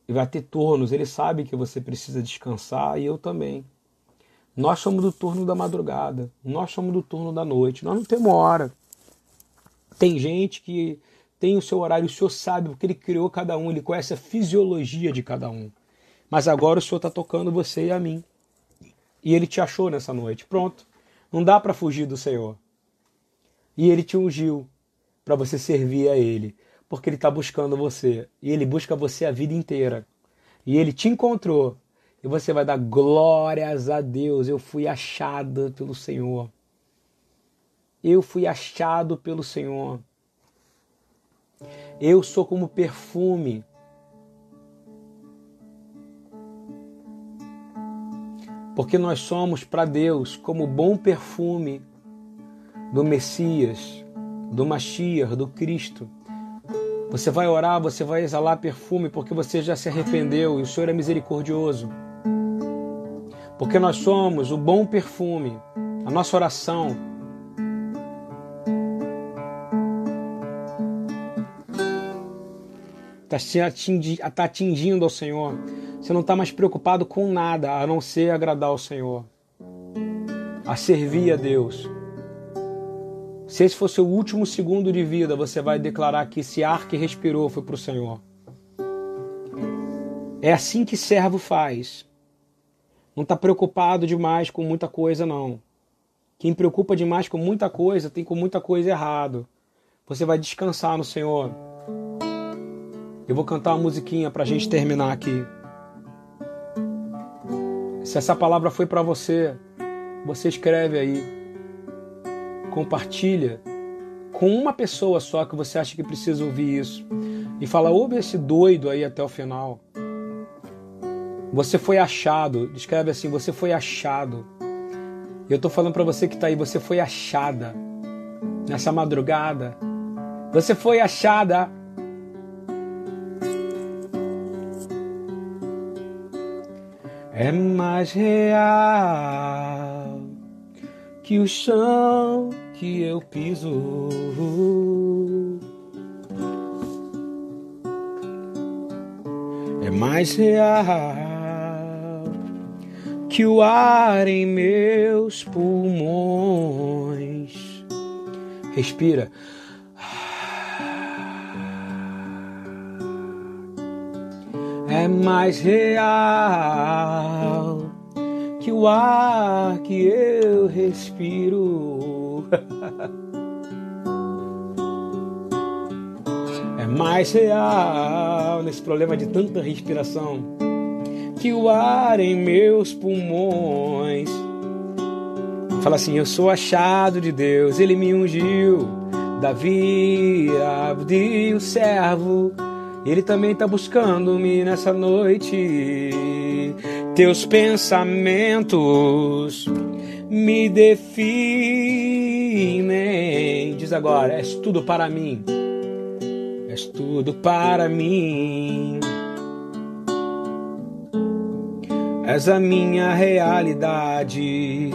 E vai ter turnos, ele sabe que você precisa descansar e eu também. Nós somos do turno da madrugada, nós somos do turno da noite, nós não temos hora. Tem gente que tem o seu horário, o Senhor sabe, porque Ele criou cada um, Ele conhece a fisiologia de cada um. Mas agora o Senhor está tocando você e a mim. E Ele te achou nessa noite. Pronto. Não dá para fugir do Senhor. E Ele te ungiu para você servir a Ele, porque Ele está buscando você. E Ele busca você a vida inteira. E Ele te encontrou e você vai dar glórias a Deus. Eu fui achado pelo Senhor. Eu fui achado pelo Senhor. Eu sou como perfume. Porque nós somos para Deus como bom perfume do Messias, do Mashiach, do Cristo. Você vai orar, você vai exalar perfume porque você já se arrependeu e o Senhor é misericordioso. Porque nós somos o bom perfume, a nossa oração. Está tá atingindo ao Senhor. Você não está mais preocupado com nada a não ser agradar ao Senhor, a servir a Deus. Se esse for seu último segundo de vida, você vai declarar que esse ar que respirou foi para o Senhor. É assim que servo faz. Não está preocupado demais com muita coisa, não. Quem preocupa demais com muita coisa tem com muita coisa errado. Você vai descansar no Senhor. Eu vou cantar uma musiquinha para a gente terminar aqui. Se essa palavra foi para você, você escreve aí. Compartilha com uma pessoa só que você acha que precisa ouvir isso. E fala, ouve esse doido aí até o final. Você foi achado. Escreve assim, você foi achado. Eu estou falando para você que está aí, você foi achada nessa madrugada. Você foi achada. É mais real que o chão que eu piso. É mais real que o ar em meus pulmões. Respira. É mais real que o ar que eu respiro. é mais real nesse problema de tanta respiração que o ar em meus pulmões. Fala assim: Eu sou achado de Deus, Ele me ungiu. Davi, Abdi, o servo ele também está buscando-me nessa noite. Teus pensamentos me definem. Diz agora: és tudo para mim. És tudo para mim. És a minha realidade.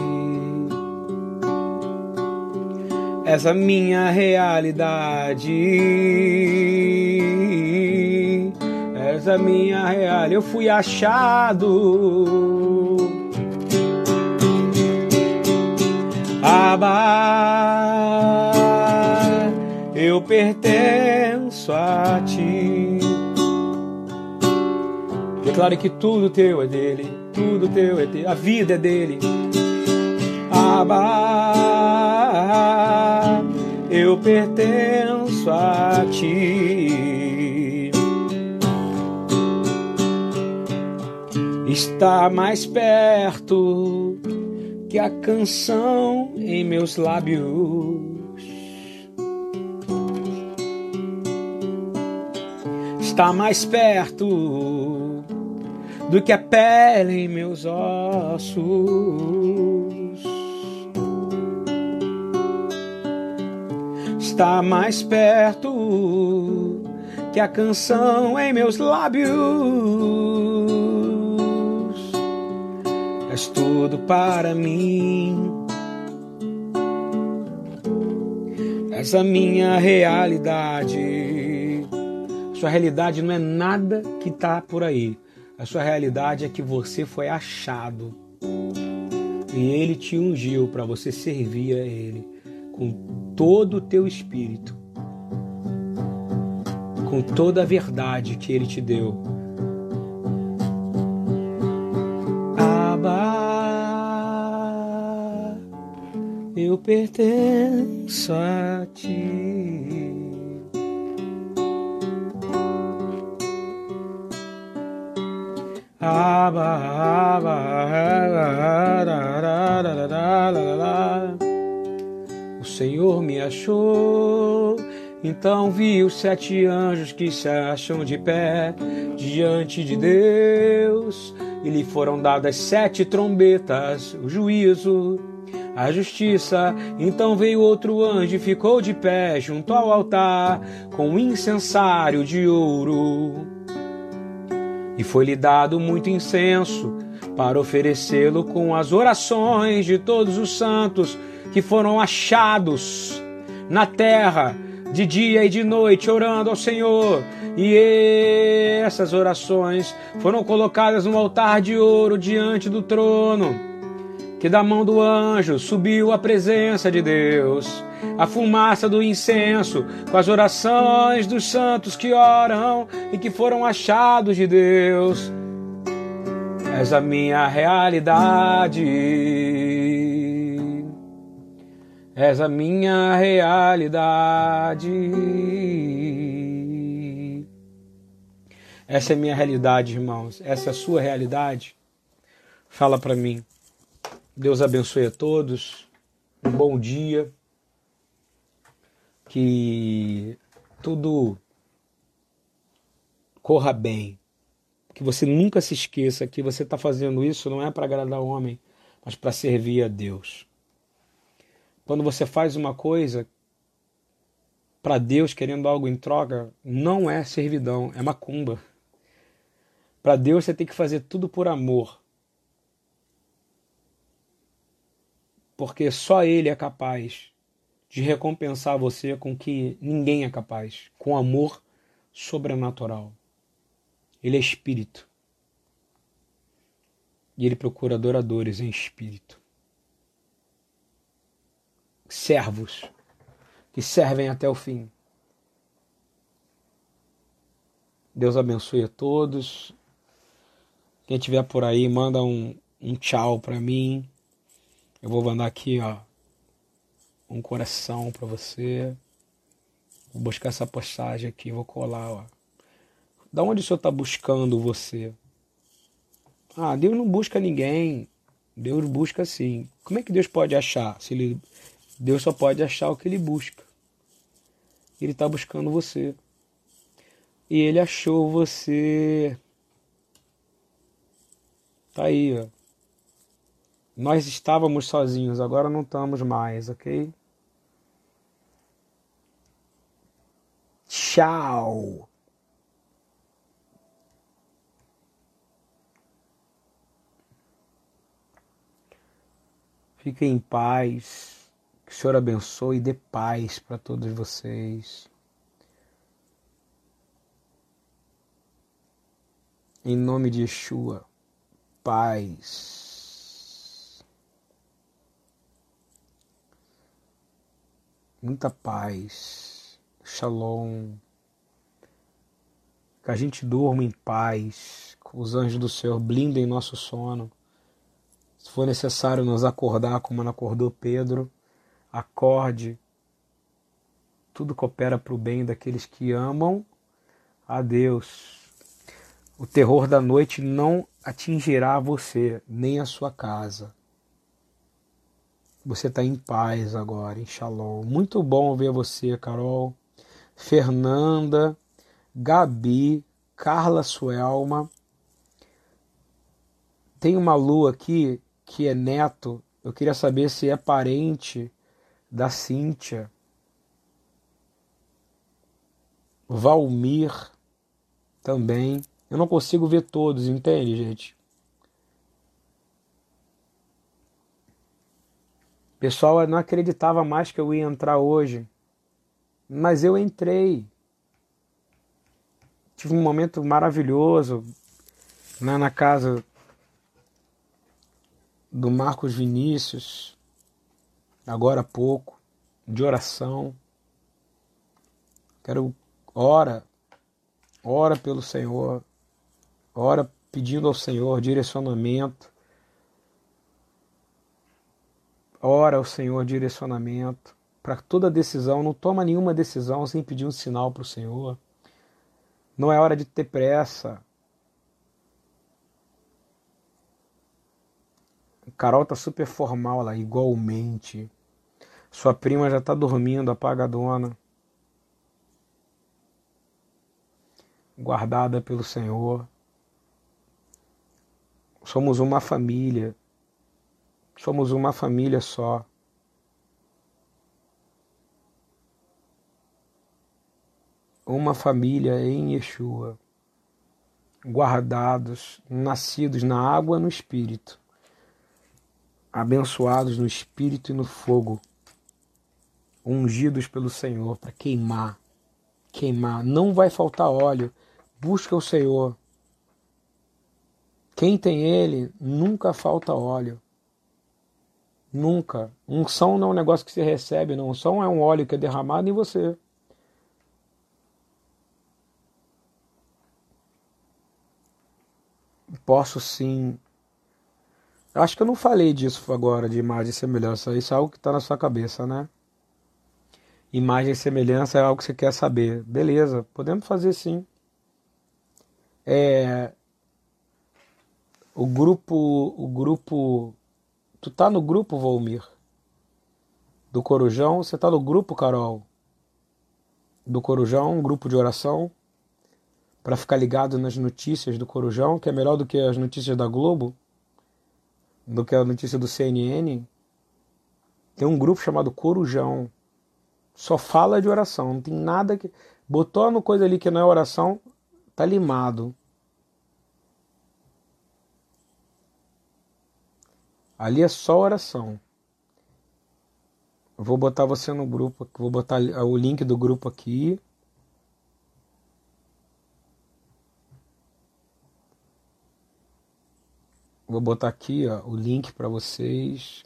És a minha realidade a minha real. Eu fui achado. Abba, eu pertenço a ti. Declare que tudo teu é dele, tudo teu é dele, a vida é dele. Abba, eu pertenço a ti. Está mais perto que a canção em meus lábios. Está mais perto do que a pele em meus ossos. Está mais perto que a canção em meus lábios tudo para mim. És a minha realidade. Sua realidade não é nada que está por aí. A sua realidade é que você foi achado. E ele te ungiu para você servir a ele com todo o teu espírito, com toda a verdade que ele te deu eu pertenço a ti. O Senhor me achou, então vi os sete anjos que se acham de pé diante de Deus, e lhe foram dadas sete trombetas, o juízo a justiça. Então veio outro anjo e ficou de pé junto ao altar com um incensário de ouro. E foi-lhe dado muito incenso para oferecê-lo com as orações de todos os santos que foram achados na terra de dia e de noite, orando ao Senhor. E essas orações foram colocadas no altar de ouro diante do trono, que da mão do anjo subiu a presença de Deus, a fumaça do incenso, com as orações dos santos que oram e que foram achados de Deus. És a minha realidade és a minha realidade. Essa é a minha realidade, irmãos. Essa é a sua realidade. Fala para mim. Deus abençoe a todos. Um bom dia. Que tudo corra bem. Que você nunca se esqueça que você está fazendo isso não é para agradar o homem, mas para servir a Deus. Quando você faz uma coisa para Deus querendo algo em troca, não é servidão, é macumba. Para Deus você tem que fazer tudo por amor. Porque só Ele é capaz de recompensar você com que ninguém é capaz, com amor sobrenatural. Ele é espírito. E ele procura adoradores em espírito servos que servem até o fim. Deus abençoe a todos. Quem estiver por aí, manda um, um tchau para mim. Eu vou mandar aqui, ó, um coração para você. Vou buscar essa postagem aqui, vou colar, ó. Da onde o Senhor está buscando você? Ah, Deus não busca ninguém. Deus busca sim. Como é que Deus pode achar se ele Deus só pode achar o que ele busca. Ele está buscando você. E ele achou você. Tá aí, ó. Nós estávamos sozinhos, agora não estamos mais, ok? Tchau! Fiquem em paz. Que o Senhor abençoe e dê paz para todos vocês. Em nome de Yeshua, paz. Muita paz. Shalom. Que a gente durma em paz. Os anjos do Senhor blindem nosso sono. Se for necessário nos acordar como acordou Pedro, acorde. Tudo coopera para o bem daqueles que amam a Deus. O terror da noite não atingirá você, nem a sua casa. Você está em paz agora, em shalom. Muito bom ver você, Carol. Fernanda, Gabi, Carla Suelma. Tem uma lua aqui que é neto. Eu queria saber se é parente da Cíntia, Valmir também. Eu não consigo ver todos, entende, gente? Pessoal não acreditava mais que eu ia entrar hoje, mas eu entrei. Tive um momento maravilhoso né, na casa do Marcos Vinícius agora há pouco, de oração. Quero ora, ora pelo Senhor, ora pedindo ao Senhor direcionamento. Ora ao Senhor direcionamento para toda decisão. Não toma nenhuma decisão sem pedir um sinal para o Senhor. Não é hora de ter pressa. Carol tá super formal lá, igualmente. Sua prima já está dormindo, apagadona. Guardada pelo Senhor. Somos uma família. Somos uma família só. Uma família em Yeshua. Guardados, nascidos na água e no espírito. Abençoados no espírito e no fogo ungidos pelo Senhor para queimar. Queimar. Não vai faltar óleo. Busca o Senhor. Quem tem ele, nunca falta óleo. Nunca. Unção não é um negócio que se recebe, não. Unção é um óleo que é derramado em você. Posso sim. Acho que eu não falei disso agora, de imagem e semelhança. Isso é algo que está na sua cabeça, né? Imagem e semelhança é algo que você quer saber. Beleza, podemos fazer sim. É, o grupo, o grupo, tu tá no grupo Volmir do Corujão, você tá no grupo Carol do Corujão, um grupo de oração para ficar ligado nas notícias do Corujão, que é melhor do que as notícias da Globo, do que a notícia do CNN. Tem um grupo chamado Corujão. Só fala de oração, não tem nada que botou no coisa ali que não é oração, tá limado. Ali é só oração. vou botar você no grupo, vou botar o link do grupo aqui. Vou botar aqui ó, o link para vocês.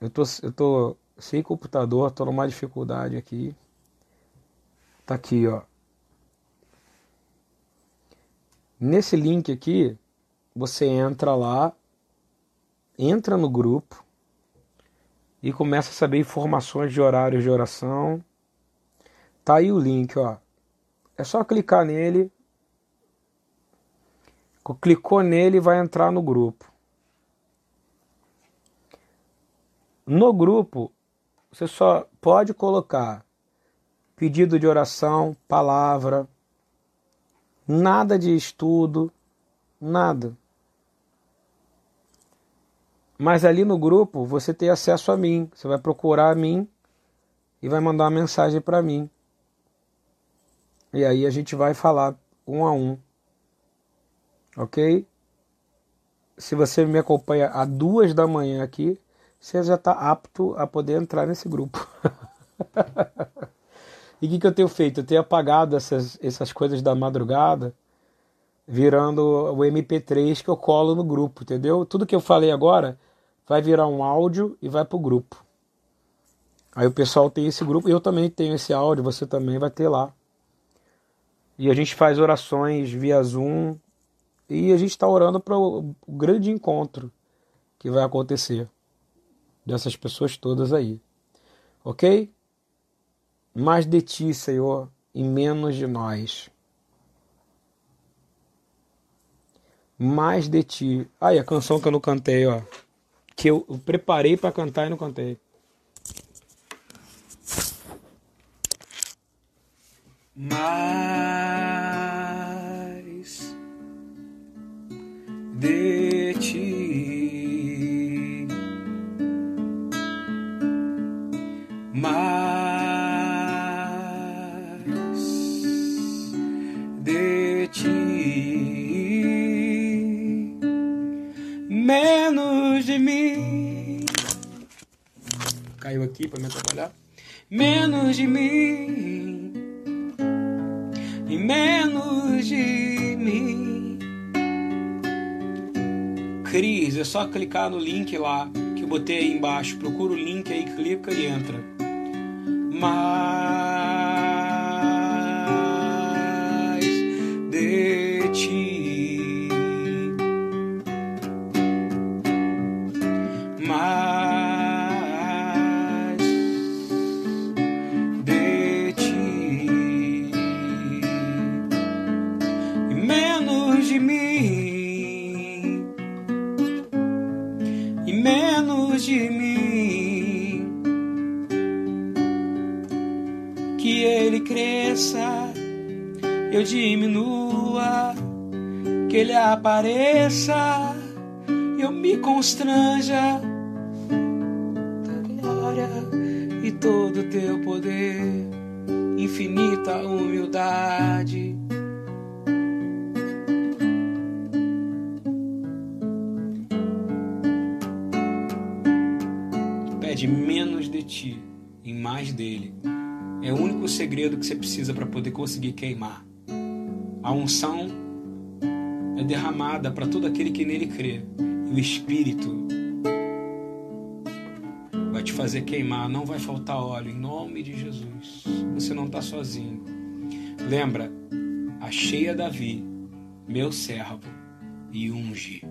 Eu tô, eu tô sem computador, tô numa dificuldade aqui. Tá aqui, ó. Nesse link aqui, você entra lá, entra no grupo e começa a saber informações de horários de oração. Tá aí o link, ó. É só clicar nele Clicou nele e vai entrar no grupo. No grupo, você só pode colocar pedido de oração, palavra, nada de estudo, nada. Mas ali no grupo você tem acesso a mim. Você vai procurar a mim e vai mandar uma mensagem para mim. E aí a gente vai falar um a um ok? Se você me acompanha às duas da manhã aqui, você já está apto a poder entrar nesse grupo. e o que, que eu tenho feito? Eu tenho apagado essas, essas coisas da madrugada, virando o MP3 que eu colo no grupo, entendeu? Tudo que eu falei agora vai virar um áudio e vai para o grupo. Aí o pessoal tem esse grupo, eu também tenho esse áudio, você também vai ter lá. E a gente faz orações via Zoom, e a gente está orando para o grande encontro que vai acontecer dessas pessoas todas aí. Ok? Mais de ti, Senhor, e menos de nós. Mais de ti. Aí a canção que eu não cantei, ó. Que eu preparei para cantar e não cantei. Mais de aqui para me atrapalhar. Menos de mim e menos de mim. Cris, é só clicar no link lá que eu botei aí embaixo. Procura o link aí, clica e entra. Mais de ti. Diminua, que ele apareça, eu me constranja. Tua glória e todo teu poder, infinita humildade pede menos de ti e mais dele. É o único segredo que você precisa para poder conseguir queimar. A unção é derramada para todo aquele que nele crê. E o Espírito vai te fazer queimar, não vai faltar óleo, em nome de Jesus. Você não está sozinho. Lembra, achei a Davi, meu servo, e unge.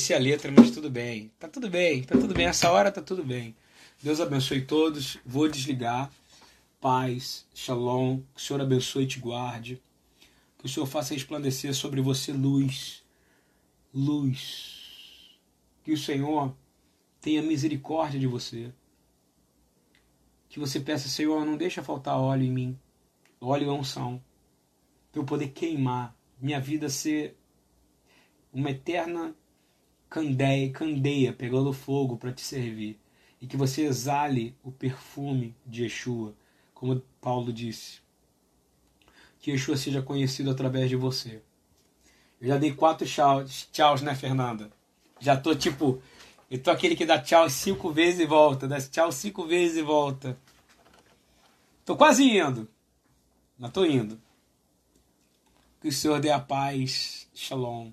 Esqueci a letra, mas tudo bem. Tá tudo bem, tá tudo bem. Essa hora tá tudo bem. Deus abençoe todos. Vou desligar. Paz, shalom. Que o Senhor abençoe e te guarde. Que o Senhor faça resplandecer sobre você luz. Luz. Que o Senhor tenha misericórdia de você. Que você peça, Senhor, não deixa faltar óleo em mim. Óleo e unção. Para eu poder queimar. Minha vida ser uma eterna candeia, candeia pegando fogo para te servir. E que você exale o perfume de Yeshua, como Paulo disse. Que Yeshua seja conhecido através de você. Eu já dei quatro tchauz, né, Fernanda? Já tô tipo. Eu tô aquele que dá tchau cinco vezes e volta. Dá tchau cinco vezes e volta. Tô quase indo. Mas tô indo. Que o Senhor dê a paz. Shalom.